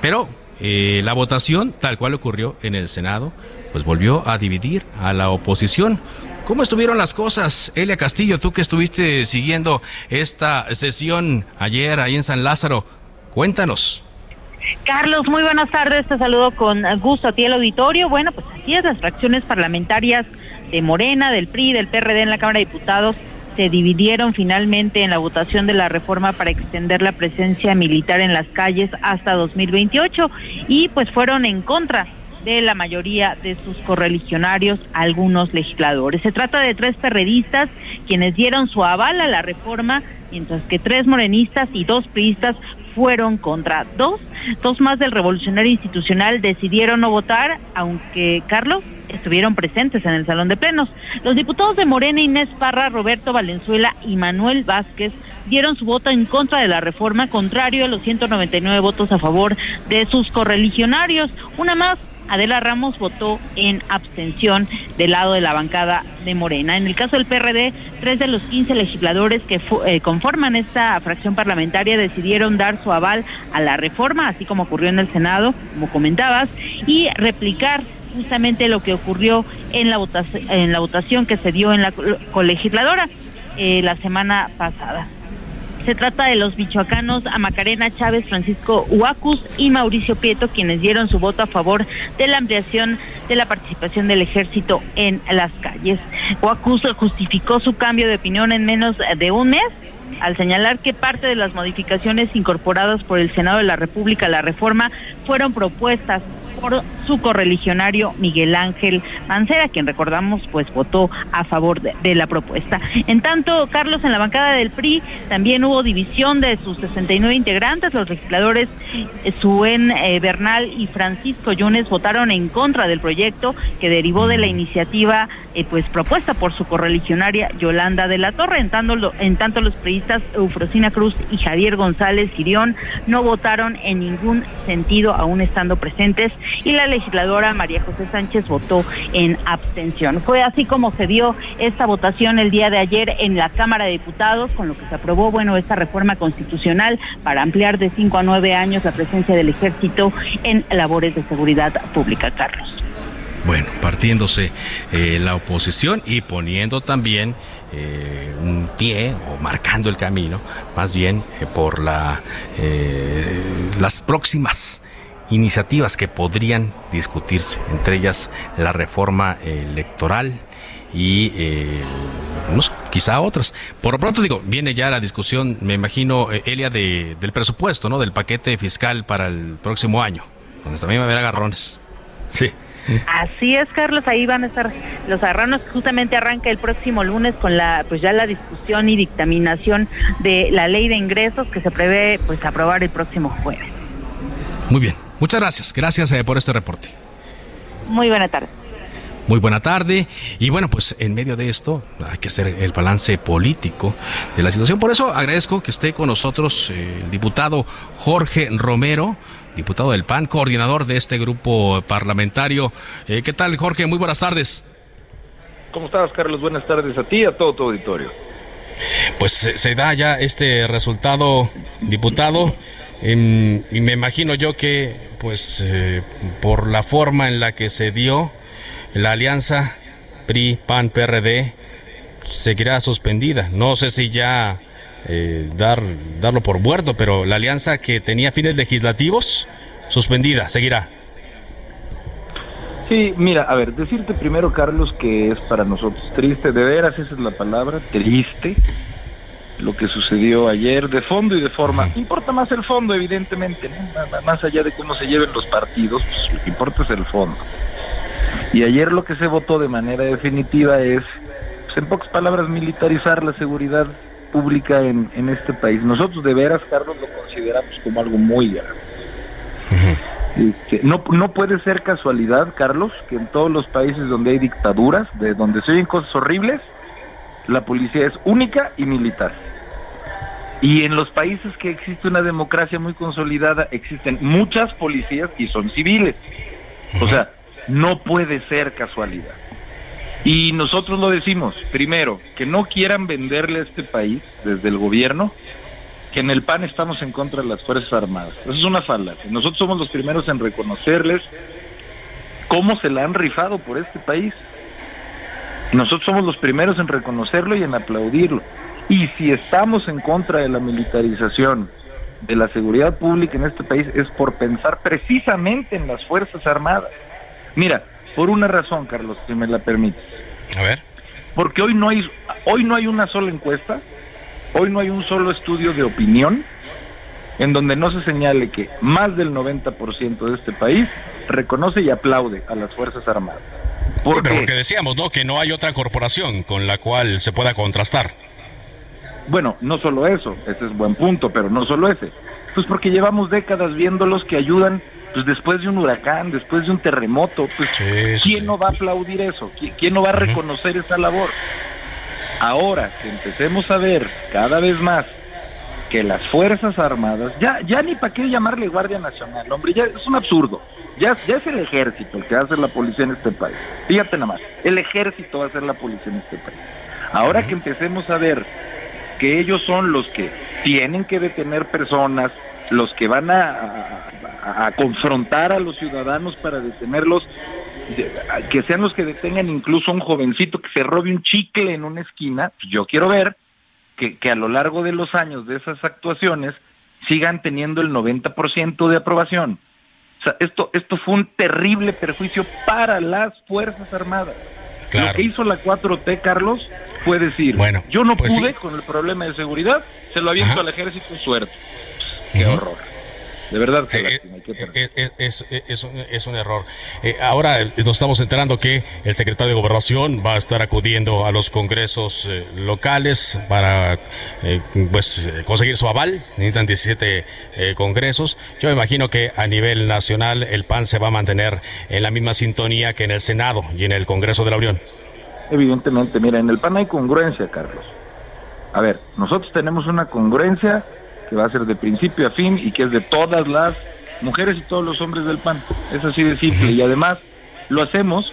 Pero eh, la votación, tal cual ocurrió en el Senado, pues volvió a dividir a la oposición. ¿Cómo estuvieron las cosas? Elia Castillo, tú que estuviste siguiendo esta sesión ayer ahí en San Lázaro, cuéntanos. Carlos, muy buenas tardes. Te saludo con gusto a ti el auditorio. Bueno, pues así es, las fracciones parlamentarias de Morena, del PRI, del PRD en la Cámara de Diputados se dividieron finalmente en la votación de la reforma para extender la presencia militar en las calles hasta 2028 y pues fueron en contra de la mayoría de sus correligionarios, algunos legisladores. Se trata de tres perredistas quienes dieron su aval a la reforma, mientras que tres morenistas y dos priistas fueron contra. Dos, dos más del revolucionario institucional decidieron no votar, aunque Carlos estuvieron presentes en el salón de plenos. Los diputados de Morena, Inés Parra, Roberto Valenzuela y Manuel Vázquez dieron su voto en contra de la reforma, contrario a los 199 votos a favor de sus correligionarios. Una más, Adela Ramos votó en abstención del lado de la bancada de Morena. En el caso del PRD, tres de los 15 legisladores que eh, conforman esta fracción parlamentaria decidieron dar su aval a la reforma, así como ocurrió en el Senado, como comentabas, y replicar justamente lo que ocurrió en la, votación, en la votación que se dio en la colegisladora eh, la semana pasada. Se trata de los michoacanos a Macarena Chávez, Francisco Huacus y Mauricio Prieto, quienes dieron su voto a favor de la ampliación de la participación del ejército en las calles. Huacus justificó su cambio de opinión en menos de un mes al señalar que parte de las modificaciones incorporadas por el Senado de la República a la reforma fueron propuestas por su correligionario Miguel Ángel Mancera, quien recordamos pues votó a favor de, la propuesta. En tanto, Carlos, en la bancada del PRI también hubo división de sus 69 integrantes. Los legisladores eh, Suen eh, Bernal y Francisco Yunes votaron en contra del proyecto que derivó de la iniciativa eh, pues propuesta por su correligionaria Yolanda de la Torre. En tanto, en tanto los priistas Eufrosina Cruz y Javier González Girión no votaron en ningún sentido, aún estando presentes, y la legisladora María José Sánchez votó en abstención. Fue así como se dio esta votación el día de ayer en la Cámara de Diputados, con lo que se aprobó, bueno, esta reforma constitucional para ampliar de cinco a nueve años la presencia del ejército en labores de seguridad pública, Carlos. Bueno, partiéndose eh, la oposición y poniendo también eh, un pie o marcando el camino, más bien eh, por la, las próximas iniciativas que podrían discutirse, entre ellas la reforma electoral y eh, quizá otras. Por lo pronto digo, viene ya la discusión, me imagino, eh, Elia, de, del presupuesto, ¿no? Del paquete fiscal para el próximo año, donde también va a haber agarrones. Sí. Así es, Carlos, ahí van a estar los agarrones. Justamente arranca el próximo lunes con la, pues ya la discusión y dictaminación de la ley de ingresos que se prevé, pues aprobar el próximo jueves. Muy bien. Muchas gracias, gracias eh, por este reporte. Muy buena tarde. Muy buena tarde. Y bueno, pues en medio de esto hay que hacer el balance político de la situación. Por eso agradezco que esté con nosotros eh, el diputado Jorge Romero, diputado del PAN, coordinador de este grupo parlamentario. Eh, ¿Qué tal, Jorge? Muy buenas tardes. ¿Cómo estás, Carlos? Buenas tardes a ti y a todo tu auditorio. Pues se da ya este resultado, diputado. Y me imagino yo que, pues, eh, por la forma en la que se dio la alianza PRI, PAN, PRD, seguirá suspendida. No sé si ya eh, dar, darlo por muerto, pero la alianza que tenía fines legislativos, suspendida, seguirá. Sí, mira, a ver, decirte primero, Carlos, que es para nosotros triste, de veras esa es la palabra, triste, lo que sucedió ayer de fondo y de forma. Importa más el fondo, evidentemente, más allá de cómo se lleven los partidos, pues, lo que importa es el fondo. Y ayer lo que se votó de manera definitiva es, pues, en pocas palabras, militarizar la seguridad pública en, en este país. Nosotros de veras, Carlos, lo consideramos como algo muy grave. Este, no, no puede ser casualidad, Carlos, que en todos los países donde hay dictaduras, de donde se oyen cosas horribles, la policía es única y militar. Y en los países que existe una democracia muy consolidada, existen muchas policías y son civiles. O sea, no puede ser casualidad. Y nosotros lo decimos, primero, que no quieran venderle a este país desde el gobierno que en el PAN estamos en contra de las Fuerzas Armadas. Eso es una falacia. Nosotros somos los primeros en reconocerles cómo se la han rifado por este país. Nosotros somos los primeros en reconocerlo y en aplaudirlo. Y si estamos en contra de la militarización de la seguridad pública en este país es por pensar precisamente en las Fuerzas Armadas. Mira, por una razón, Carlos, si me la permites. A ver. Porque hoy no hay hoy no hay una sola encuesta, hoy no hay un solo estudio de opinión en donde no se señale que más del 90% de este país reconoce y aplaude a las Fuerzas Armadas. ¿Por pero porque decíamos, ¿no? Que no hay otra corporación con la cual se pueda contrastar. Bueno, no solo eso, ese es buen punto, pero no solo ese. Pues porque llevamos décadas viéndolos que ayudan, pues después de un huracán, después de un terremoto, pues ¿quién no va a aplaudir eso? ¿Quién, no va a reconocer esa labor? Ahora que empecemos a ver cada vez más que las Fuerzas Armadas, ya, ya ni para qué llamarle Guardia Nacional, hombre, ya es un absurdo. Ya, ya es el ejército el que va a hacer la policía en este país. Fíjate nada más, el ejército va a hacer la policía en este país. Ahora que empecemos a ver que ellos son los que tienen que detener personas, los que van a, a, confrontar a los ciudadanos para detenerlos, que sean los que detengan incluso a un jovencito que se robe un chicle en una esquina, pues yo quiero ver que, que a lo largo de los años de esas actuaciones sigan teniendo el 90% de aprobación. O sea, esto, esto fue un terrible perjuicio para las Fuerzas Armadas. Lo que hizo la 4T, Carlos, fue decir, bueno, yo no pues pude con el problema de seguridad, se lo aviento al ejército, suerte. Qué horror. De verdad que eh, eh, eh, es, es, es, un, error. ahora nos estamos enterando que el secretario de Gobernación va a estar acudiendo a los congresos locales para pues conseguir su aval. Necesitan 17 congresos. Yo me imagino que a nivel nacional el PAN se va a mantener en la misma sintonía que en el Senado y en el Congreso de la Unión. Evidentemente, mira, en el PAN hay congruencia, Carlos. A ver, nosotros tenemos una congruencia que va a ser de principio a fin y que es de todas las mujeres y todos los hombres del PAN. Es así de simple. Y además lo hacemos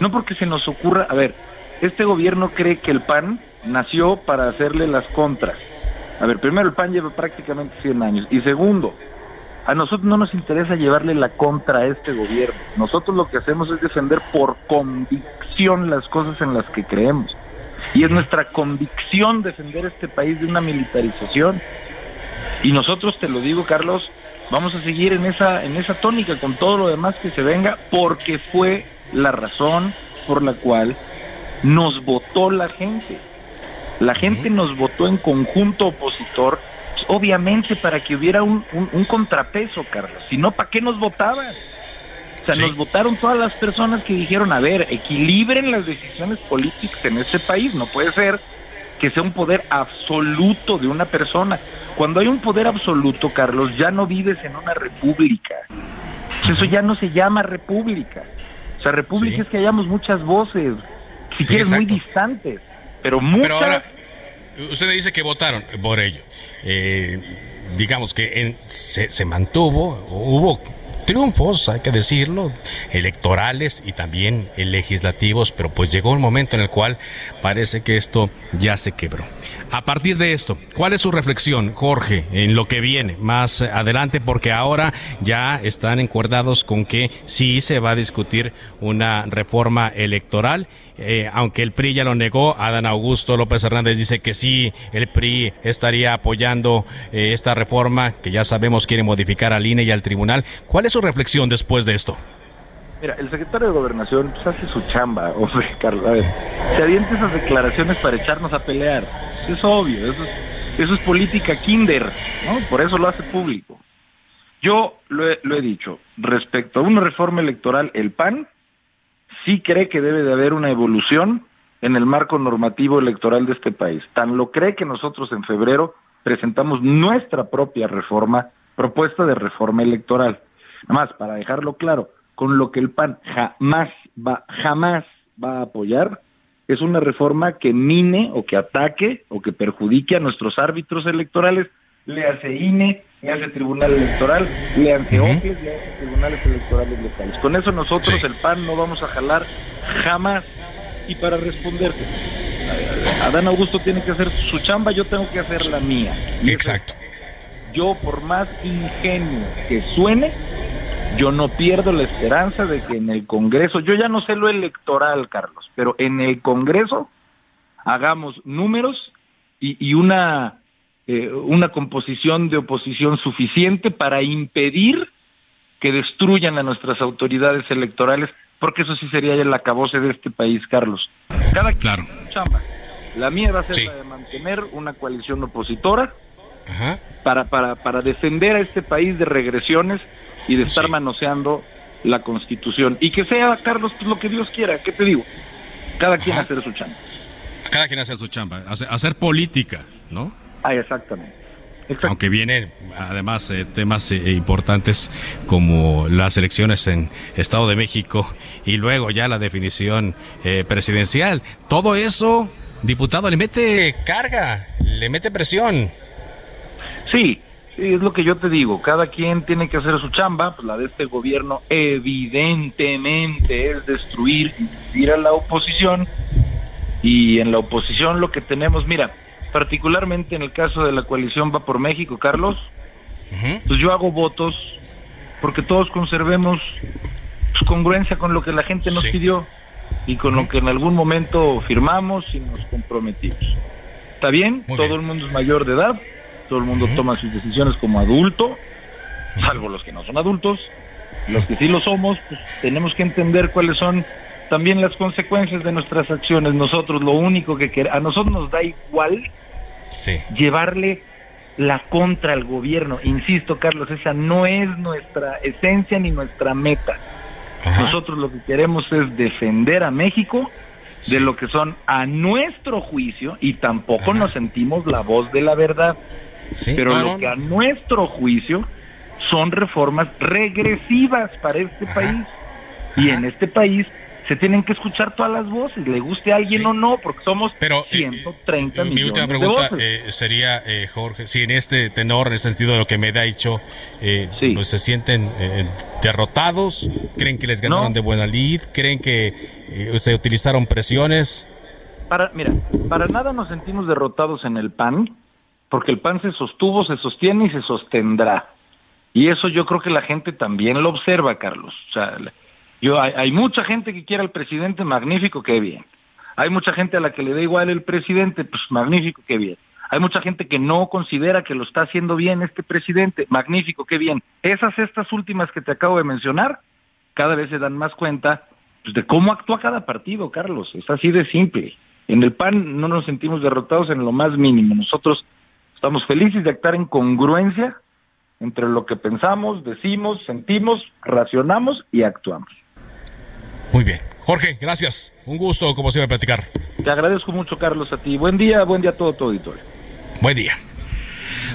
no porque se nos ocurra, a ver, este gobierno cree que el PAN nació para hacerle las contras. A ver, primero el PAN lleva prácticamente 100 años. Y segundo, a nosotros no nos interesa llevarle la contra a este gobierno. Nosotros lo que hacemos es defender por convicción las cosas en las que creemos. Y es nuestra convicción defender este país de una militarización. Y nosotros, te lo digo, Carlos, vamos a seguir en esa, en esa tónica con todo lo demás que se venga, porque fue la razón por la cual nos votó la gente. La gente nos votó en conjunto opositor, obviamente para que hubiera un, un, contrapeso, Carlos. Si no, ¿para qué nos votaban? O sea, nos votaron todas las personas que dijeron, a ver, equilibren las decisiones políticas en este país. No puede ser que sea un poder absoluto de una persona. Cuando hay un poder absoluto, Carlos, ya no vives en una república. Eso ya no se llama república. O sea, república es que hayamos muchas voces, si quieres muy distantes, pero muchas... Pero ahora, usted dice que votaron por ello. Eh, digamos que se, se mantuvo, hubo triunfos, hay que decirlo, electorales y también legislativos, pero pues llegó un momento en el cual parece que esto ya se quebró. A partir de esto, ¿cuál es su reflexión, Jorge, en lo que viene más adelante? Porque ahora ya están encuerdados con que sí se va a discutir una reforma electoral. Eh, aunque el PRI ya lo negó, Adán Augusto López Hernández dice que sí, el PRI estaría apoyando eh, esta reforma que ya sabemos quiere modificar al INE y al tribunal. ¿Cuál es su reflexión después de esto? Mira, el secretario de Gobernación pues, hace su chamba, hombre, Carlos. A ver, se avienta esas declaraciones para echarnos a pelear. Es obvio, eso es, política kinder, ¿no? Por eso lo hace público. Yo lo he, lo he dicho, respecto a una reforma electoral, el PAN sí cree que debe de haber una evolución en el marco normativo electoral de este país. Tan lo cree que nosotros en febrero presentamos nuestra propia reforma, propuesta de reforma electoral. Nada más, para dejarlo claro, con lo que el PAN jamás va, jamás va a apoyar es una reforma que mine o que ataque o que perjudique a nuestros árbitros electorales, le hace INE, le hace Tribunal Electoral, le hace le hace Tribunales Electorales locales. Con eso nosotros, el PAN, no vamos a jalar jamás. Y para responderte, Adán Augusto tiene que hacer su chamba, yo tengo que hacer la mía. Exacto. yo, por más ingenuo que suene, yo no pierdo la esperanza de que en el Congreso, yo ya no sé lo electoral, Carlos, pero en el Congreso hagamos números y, una, eh, una composición de oposición suficiente para impedir que destruyan a nuestras autoridades electorales, porque eso sí sería el acabose de este país, Carlos. Cada claro. chamba. La mía va a ser la de mantener una coalición opositora Para, para, para defender a este país de regresiones y de estar manoseando la constitución. Y que sea, Carlos, pues, lo que Dios quiera, ¿qué te digo? Cada quien hacer su chamba. Cada quien hacer su chamba, hacer, política, ¿no? Ah, exactamente. Aunque vienen además eh, temas eh, importantes como las elecciones en Estado de México y luego ya la definición eh, presidencial. Todo eso, diputado, le mete carga, le mete presión. Sí, es lo que yo te digo, cada quien tiene que hacer su chamba, pues la de este gobierno evidentemente es destruir y dividir a la oposición y en la oposición lo que tenemos, mira, particularmente en el caso de la coalición Va por México, Carlos, pues yo hago votos porque todos conservemos pues, congruencia con lo que la gente nos pidió y con lo que en algún momento firmamos y nos comprometimos. Está bien, todo el mundo es mayor de edad, todo el mundo toma sus decisiones como adulto, salvo los que no son adultos, los que sí lo somos, pues tenemos que entender cuáles son también las consecuencias de nuestras acciones. Nosotros lo único que queremos, a nosotros nos da igual llevarle la contra al gobierno. Insisto, Carlos, esa no es nuestra esencia ni nuestra meta. Nosotros lo que queremos es defender a México de lo que son a nuestro juicio y tampoco nos sentimos la voz de la verdad. Pero lo que a nuestro juicio son reformas regresivas para este país. Y en este país se tienen que escuchar todas las voces, le guste a alguien o no, porque somos Pero, 130 eh, millones Mi última pregunta eh, sería, eh, Jorge, si en este tenor, en el sentido de lo que me ha dicho, pues se sienten derrotados, creen que les ganaron de buena lid, creen que se utilizaron presiones. Para, mira, para nada nos sentimos derrotados en el PAN, porque el PAN se sostuvo, se sostiene y se sostendrá. Y eso yo creo que la gente también lo observa, Carlos. O sea, yo, hay, mucha gente que quiere al presidente, magnífico, qué bien. Hay mucha gente a la que le da igual el presidente, pues magnífico, qué bien. Hay mucha gente que no considera que lo está haciendo bien este presidente, magnífico, qué bien. Esas, estas últimas que te acabo de mencionar, cada vez se dan más cuenta pues, de cómo actúa cada partido, Carlos. Es así de simple. En el PAN no nos sentimos derrotados en lo más mínimo. Nosotros estamos felices de actuar en congruencia entre lo que pensamos, decimos, sentimos, racionamos y actuamos. Muy bien. Jorge, gracias. Un gusto, como siempre, platicar. Te agradezco mucho, Carlos, a ti. Buen día, buen día a todo tu auditorio. Buen día.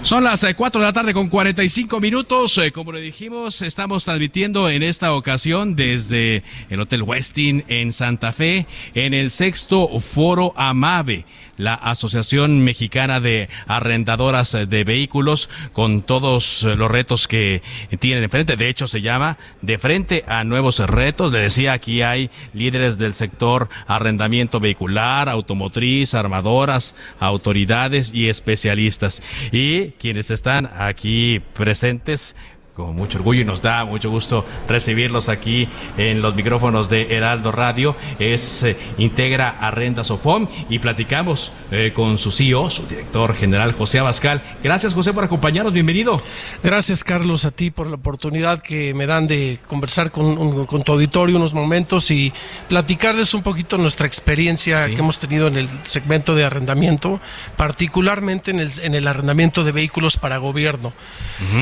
Son las 4 eh, de la tarde con 45 minutos. Eh, como le dijimos, estamos transmitiendo en esta ocasión desde el Hotel Westin en Santa Fe, en el sexto foro Amave la Asociación Mexicana de Arrendadoras de Vehículos, con todos los retos que tienen enfrente. De hecho, se llama De frente a nuevos retos. Le decía, aquí hay líderes del sector arrendamiento vehicular, automotriz, armadoras, autoridades y especialistas. Y quienes están aquí presentes con mucho orgullo y nos da mucho gusto recibirlos aquí en los micrófonos de Heraldo Radio. Es eh, Integra Arrenda Sofom y platicamos eh, con su CEO, su director general José Abascal. Gracias José por acompañarnos, bienvenido. Gracias Carlos a ti por la oportunidad que me dan de conversar con, con tu auditorio unos momentos y platicarles un poquito nuestra experiencia que hemos tenido en el segmento de arrendamiento, particularmente en el, en el arrendamiento de vehículos para gobierno.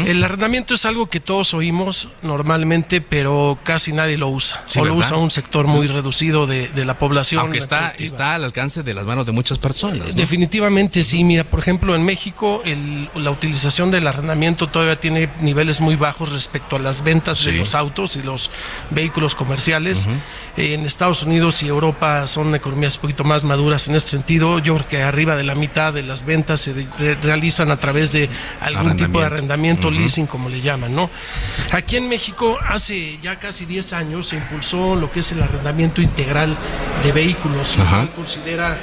El arrendamiento es algo que todos oímos normalmente, pero casi nadie lo usa. Solo usa un sector muy reducido de, la población. Aunque está, está al alcance de las manos de muchas personas. Definitivamente sí. Mira, por ejemplo, en México la utilización del arrendamiento todavía tiene niveles muy bajos respecto a las ventas de los autos y los vehículos comerciales. En Estados Unidos y Europa son economías un poquito más maduras en este sentido. Yo creo que arriba de la mitad de las ventas se realizan a través de algún tipo de arrendamiento, leasing, como le llaman. ¿no? Aquí en México hace ya casi 10 años se impulsó lo que es el arrendamiento integral de vehículos, que considera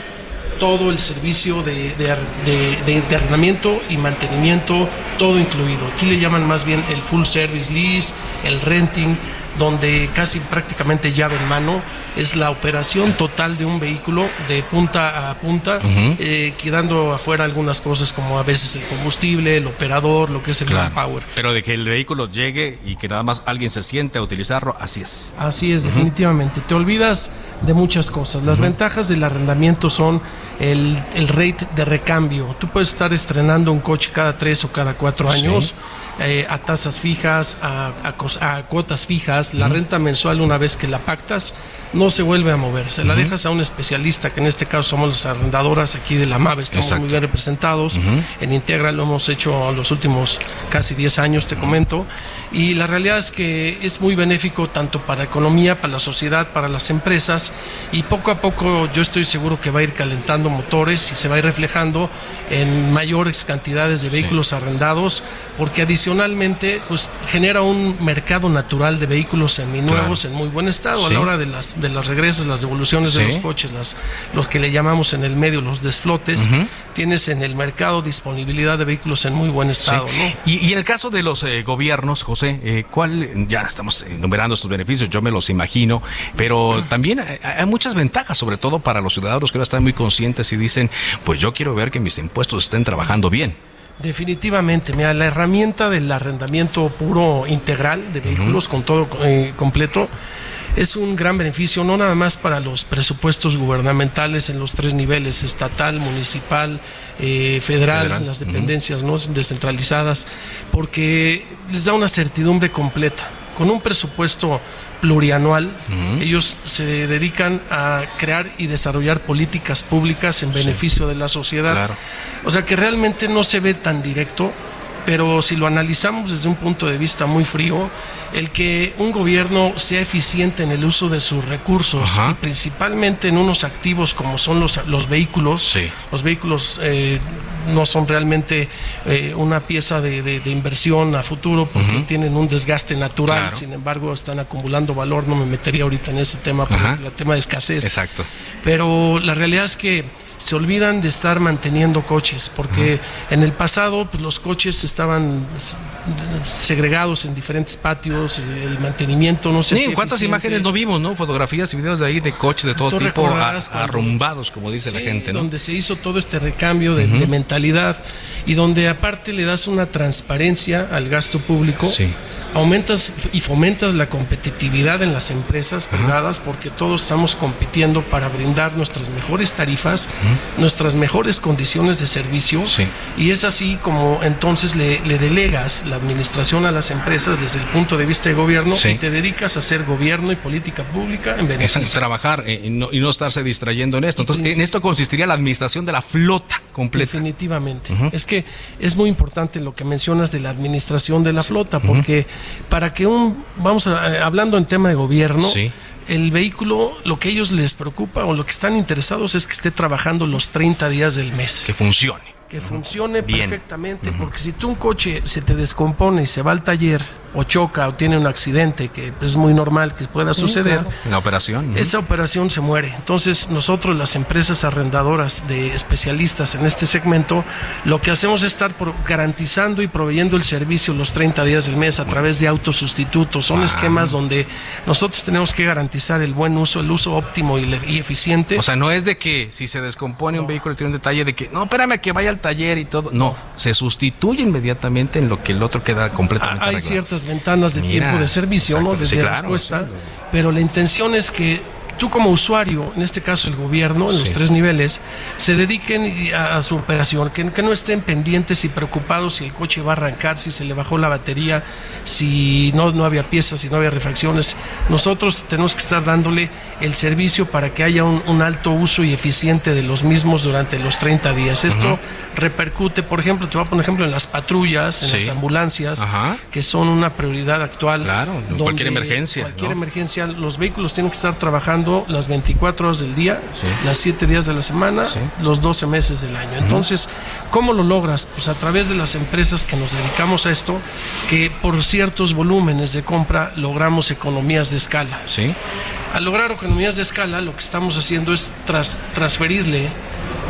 todo el servicio de, de, arrendamiento y mantenimiento, todo incluido. Aquí le llaman más bien el full service lease, el renting, donde casi prácticamente llave en mano es la operación total de un vehículo de punta a punta, eh, quedando afuera algunas cosas como a veces el combustible, el operador, lo que es el power. Pero de que el vehículo llegue y que nada más alguien se siente a utilizarlo, así es. Así es, definitivamente. Te olvidas de muchas cosas. Las ventajas del arrendamiento son el, el, rate de recambio. Tú puedes estar estrenando un coche cada tres o cada cuatro años. Eh, a tasas fijas, a, a, cuotas fijas, la renta mensual una vez que la pactas no se vuelve a mover, se la dejas a un especialista, que en este caso somos las arrendadoras aquí de la MAVE, estamos muy bien representados, en Integra lo hemos hecho los últimos casi 10 años, te comento, y la realidad es que es muy benéfico tanto para la economía, para la sociedad, para las empresas, y poco a poco yo estoy seguro que va a ir calentando motores y se va a ir reflejando en mayores cantidades de vehículos arrendados, porque adicionalmente pues genera un mercado natural de vehículos seminuevos en muy buen estado a la hora de las las, de las regresas, las devoluciones de los coches, las, los que le llamamos en el medio los desflotes, tienes en el mercado disponibilidad de vehículos en muy buen estado. Y, en el caso de los eh, gobiernos, José, eh, ¿cuál, ya estamos enumerando estos beneficios, yo me los imagino, pero también hay, muchas ventajas, sobre todo para los ciudadanos que ahora están muy conscientes y dicen, pues yo quiero ver que mis impuestos estén trabajando bien. Definitivamente, mira, la herramienta del arrendamiento puro integral de vehículos con todo eh, completo es un gran beneficio, no nada más para los presupuestos gubernamentales en los tres niveles, estatal, municipal, eh, federal, las dependencias ¿no? descentralizadas, porque les da una certidumbre completa. Con un presupuesto plurianual. Ellos se dedican a crear y desarrollar políticas públicas en beneficio de la sociedad. O sea que realmente no se ve tan directo, pero si lo analizamos desde un punto de vista muy frío, el que un gobierno sea eficiente en el uso de sus recursos y principalmente en unos activos como son los, los vehículos, los vehículos eh, no son realmente eh, una pieza de, inversión a futuro porque tienen un desgaste natural, sin embargo están acumulando valor, no me metería ahorita en ese tema por el tema de escasez. Exacto. Pero la realidad es que se olvidan de estar manteniendo coches, porque en el pasado pues, los coches estaban segregados en diferentes patios, el mantenimiento no sé sí, ¿Cuántas imágenes no vimos, no? Fotografías y videos de ahí de coches de todo tipo arrumbados, como dice la gente, ¿no? Donde se hizo todo este recambio de, mentalidad y donde aparte le das una transparencia al gasto público. Sí aumentas y fomentas la competitividad en las empresas privadas porque todos estamos compitiendo para brindar nuestras mejores tarifas, nuestras mejores condiciones de servicio y es así como entonces le, delegas la administración a las empresas desde el punto de vista de gobierno y te dedicas a hacer gobierno y política pública en beneficio. Es trabajar eh, y, no, y, no, estarse distrayendo en esto. Entonces, en esto consistiría la administración de la flota completa. Definitivamente. Es que es muy importante lo que mencionas de la administración de la flota porque para que un, vamos a, hablando en tema de gobierno, el vehículo, lo que ellos les preocupa o lo que están interesados es que esté trabajando los 30 días del mes. Que funcione. Que funcione perfectamente, porque si tú un coche se te descompone y se va al taller o choca o tiene un accidente, que es muy normal que pueda suceder, la operación. Esa operación se muere. Entonces nosotros, las empresas arrendadoras de especialistas en este segmento, lo que hacemos es estar garantizando y proveyendo el servicio los 30 días del mes a través de autosustitutos. Son esquemas donde nosotros tenemos que garantizar el buen uso, el uso óptimo y, eficiente. O sea, no es de que si se descompone un vehículo tiene un detalle de que, no, espérame que vaya al taller y todo. No, se sustituye inmediatamente en lo que el otro queda completamente Hay ciertas ventanas de tiempo de servicio, ¿no? Desde respuesta, pero la intención es que tú como usuario, en este caso el gobierno, en los tres niveles, se dediquen a, su operación, que, no estén pendientes y preocupados si el coche va a arrancar, si se le bajó la batería, si no, no había piezas, si no había refacciones. Nosotros tenemos que estar dándole el servicio para que haya un, alto uso y eficiente de los mismos durante los 30 días. Esto repercute, por ejemplo, te voy a poner ejemplo en las patrullas, en las ambulancias, que son una prioridad actual. Claro, cualquier emergencia. Cualquier emergencia, los vehículos tienen que estar trabajando las 24 horas del día, las 7 días de la semana, los 12 meses del año. Entonces, ¿cómo lo logras? Pues a través de las empresas que nos dedicamos a esto, que por ciertos volúmenes de compra logramos economías de escala. Sí. Al lograr economías de escala, lo que estamos haciendo es tras, transferirle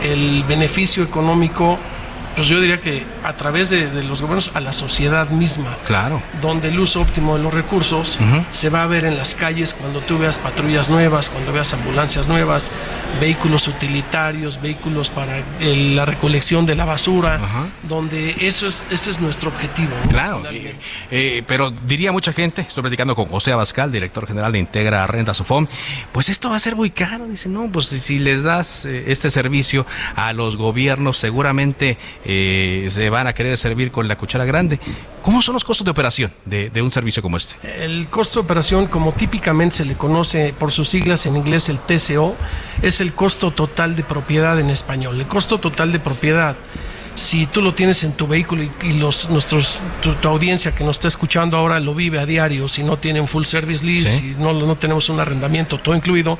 el beneficio económico pues yo diría que a través de, los gobiernos a la sociedad misma. Claro. Donde el uso óptimo de los recursos se va a ver en las calles cuando tú veas patrullas nuevas, cuando veas ambulancias nuevas, vehículos utilitarios, vehículos para la recolección de la basura, donde eso es, ese es nuestro objetivo. Claro. Eh, pero diría mucha gente, estoy platicando con José Abascal, director general de Integra Renta Sofom, pues esto va a ser muy caro. Dice, no, pues si les das eh, este servicio a los gobiernos, seguramente eh, se van a querer servir con la cuchara grande. ¿Cómo son los costos de operación de, un servicio como este? El costo de operación, como típicamente se le conoce por sus siglas en inglés, el TCO, es el costo total de propiedad en español. El costo total de propiedad si tú lo tienes en tu vehículo y, los nuestros tu, audiencia que nos está escuchando ahora lo vive a diario, si no tienen full service lease, si no, no tenemos un arrendamiento todo incluido,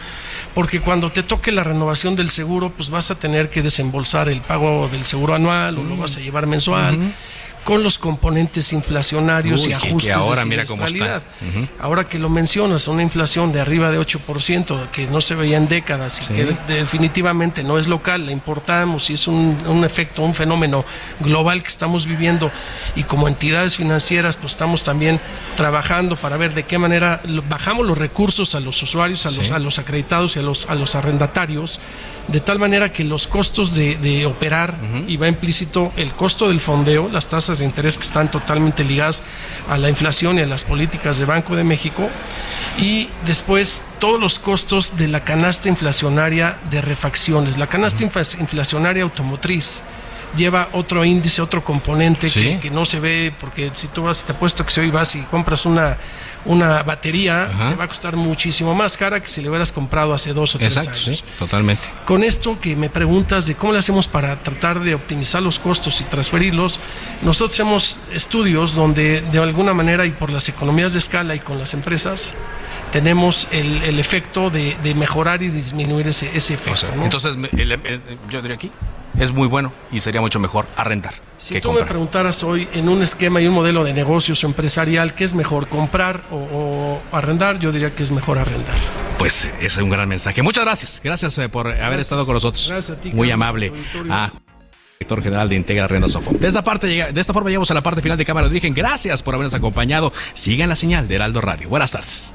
porque cuando te toque la renovación del seguro, pues vas a tener que desembolsar el pago del seguro anual o lo mm. vas a llevar mensual. Con los componentes inflacionarios y ajustes ahora de mira cómo está. Ahora que lo mencionas, una inflación de arriba de 8% que no se veía en décadas y que definitivamente no es local, la importamos y es un, un efecto, un fenómeno global que estamos viviendo y como entidades financieras pues estamos también trabajando para ver de qué manera bajamos los recursos a los usuarios, a los, a los acreditados y a los, a los arrendatarios de tal manera que los costos de, operar, y va implícito el costo del fondeo, las tasas de interés que están totalmente ligadas a la inflación y a las políticas de Banco de México, y después todos los costos de la canasta inflacionaria de refacciones, la canasta inflacionaria automotriz lleva otro índice, otro componente que, no se ve, porque si tú vas, te apuesto que si hoy vas y compras una, una batería, te va a costar muchísimo más cara que si le hubieras comprado hace dos o tres Exacto, años. Sí, totalmente. Con esto que me preguntas de cómo le hacemos para tratar de optimizar los costos y transferirlos, nosotros hacemos estudios donde de alguna manera y por las economías de escala y con las empresas, tenemos el, el efecto de, de, mejorar y disminuir ese, ese efecto. Entonces, yo diría aquí, es muy bueno y sería mucho mejor arrendar. Si tú me preguntaras hoy en un esquema y un modelo de negocios empresarial, ¿qué es mejor, comprar o, arrendar? Yo diría que es mejor arrendar. Pues ese es un gran mensaje. Muchas gracias. Gracias eh, por haber estado con nosotros. Gracias a ti. Muy amable. Ah, director general de Integra Renda Sofo. De esta, parte, de esta forma llegamos a la parte final de Cámara de Origen. Gracias por habernos acompañado. Sigan la señal de Heraldo Radio. Buenas tardes.